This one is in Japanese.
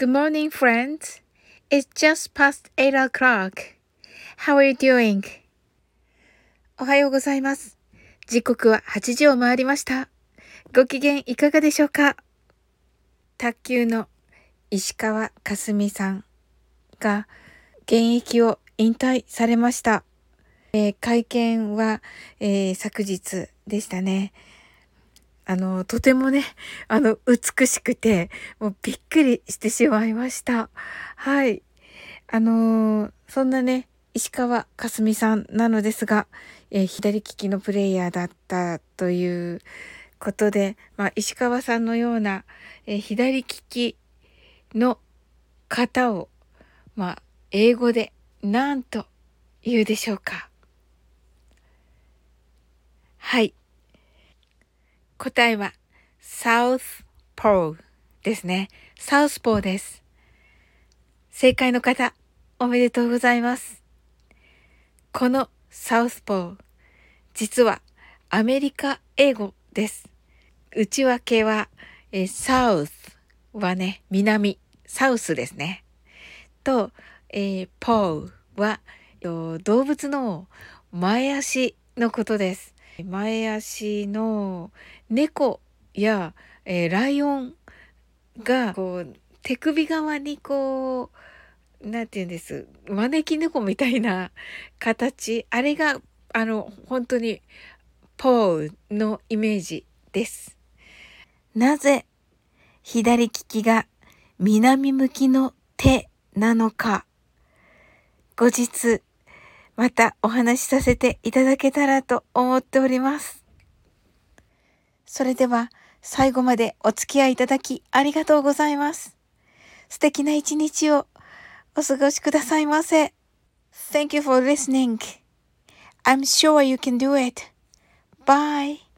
Good morning, friends. It's just past 8 o'clock. How are you doing? おはようございます。時刻は8時を回りました。ご機嫌いかがでしょうか？卓球の石川佳純さんが現役を引退されました。えー、会見は、えー、昨日でしたね。あの、とてもね、あの、美しくて、もうびっくりしてしまいました。はい。あのそんなね、石川佳純さんなのですが、えー、左利きのプレイヤーだったということで、まあ、石川さんのような、えー、左利きの方を、まあ、英語で何と言うでしょうか。はい。答えは、サウスポーですね。サウスポーです。正解の方、おめでとうございます。このサウスポー、実はアメリカ英語です。内訳は、えサウスはね、南、サウスですね。と、えー、ポーは動物の前足のことです。前足の猫や、えー、ライオンがこう手首側にこうなんて言うんです招き猫みたいな形あれがあの本当にポーのイメージです。なぜ左利きが南向きの手なのか後日またお話しさせていただけたらと思っております。それでは最後までお付き合いいただきありがとうございます。素敵な一日をお過ごしくださいませ。Thank you for listening. I'm sure you can do it. Bye.